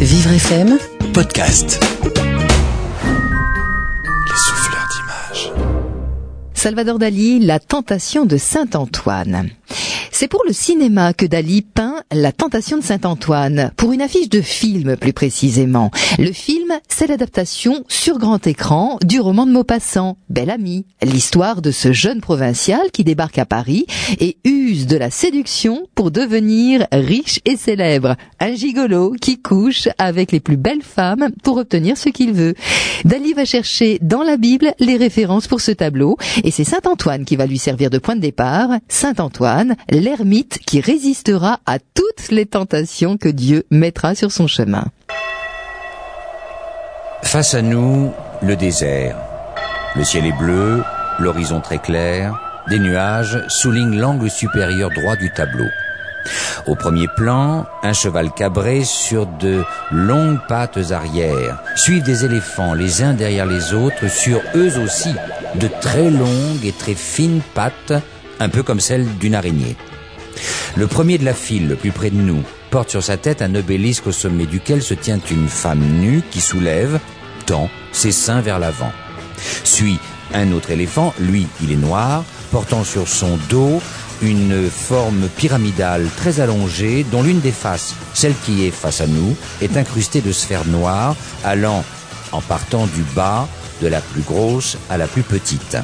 Vivre FM Podcast. Les souffleurs d'images. Salvador Dali, La tentation de Saint-Antoine. C'est pour le cinéma que Dali peint La tentation de Saint-Antoine, pour une affiche de film plus précisément. Le film, c'est l'adaptation sur grand écran du roman de Maupassant, Bel Ami, l'histoire de ce jeune provincial qui débarque à Paris et use de la séduction pour devenir riche et célèbre. Un gigolo qui couche avec les plus belles femmes pour obtenir ce qu'il veut. Dali va chercher dans la Bible les références pour ce tableau et c'est Saint-Antoine qui va lui servir de point de départ. Saint-Antoine, l'ermite qui résistera à toutes les tentations que Dieu mettra sur son chemin. Face à nous, le désert. Le ciel est bleu, l'horizon très clair, des nuages soulignent l'angle supérieur droit du tableau. Au premier plan, un cheval cabré sur de longues pattes arrière suivent des éléphants les uns derrière les autres sur eux aussi de très longues et très fines pattes, un peu comme celles d'une araignée. Le premier de la file, le plus près de nous, porte sur sa tête un obélisque au sommet duquel se tient une femme nue qui soulève, tend ses seins vers l'avant. Suit un autre éléphant, lui il est noir, portant sur son dos une forme pyramidale très allongée dont l'une des faces, celle qui est face à nous, est incrustée de sphères noires allant en partant du bas de la plus grosse à la plus petite.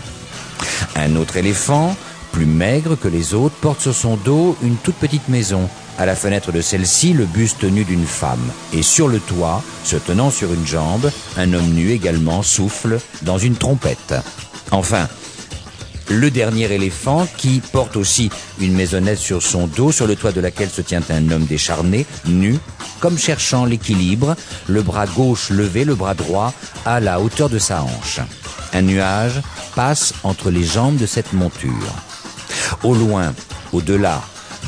Un autre éléphant, plus maigre que les autres, porte sur son dos une toute petite maison. À la fenêtre de celle-ci, le buste nu d'une femme. Et sur le toit, se tenant sur une jambe, un homme nu également souffle dans une trompette. Enfin, le dernier éléphant qui porte aussi une maisonnette sur son dos sur le toit de laquelle se tient un homme décharné, nu, comme cherchant l'équilibre, le bras gauche levé, le bras droit à la hauteur de sa hanche. Un nuage passe entre les jambes de cette monture. Au loin, au-delà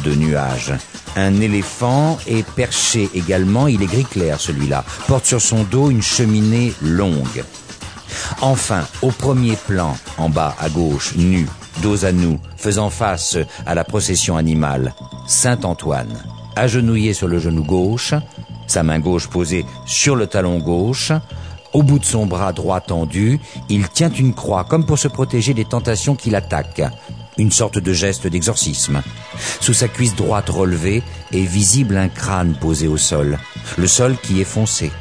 de nuages, un éléphant est perché également, il est gris clair celui-là, porte sur son dos une cheminée longue. Enfin, au premier plan, en bas à gauche, nu, dos à nous, faisant face à la procession animale, Saint Antoine, agenouillé sur le genou gauche, sa main gauche posée sur le talon gauche, au bout de son bras droit tendu, il tient une croix comme pour se protéger des tentations qui l'attaquent. Une sorte de geste d'exorcisme. Sous sa cuisse droite relevée est visible un crâne posé au sol. Le sol qui est foncé.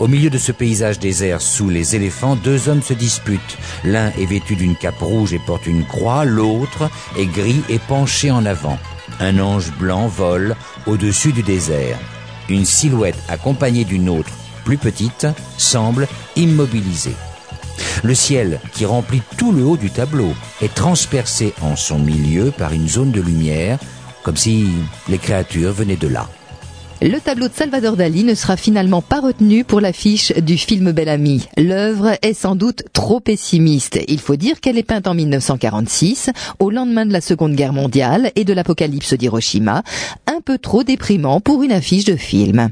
Au milieu de ce paysage désert sous les éléphants, deux hommes se disputent. L'un est vêtu d'une cape rouge et porte une croix, l'autre est gris et penché en avant. Un ange blanc vole au-dessus du désert. Une silhouette accompagnée d'une autre, plus petite, semble immobilisée. Le ciel, qui remplit tout le haut du tableau, est transpercé en son milieu par une zone de lumière, comme si les créatures venaient de là. Le tableau de Salvador Dali ne sera finalement pas retenu pour l'affiche du film Bel Ami. L'œuvre est sans doute trop pessimiste. Il faut dire qu'elle est peinte en 1946, au lendemain de la Seconde Guerre mondiale et de l'apocalypse d'Hiroshima, un peu trop déprimant pour une affiche de film.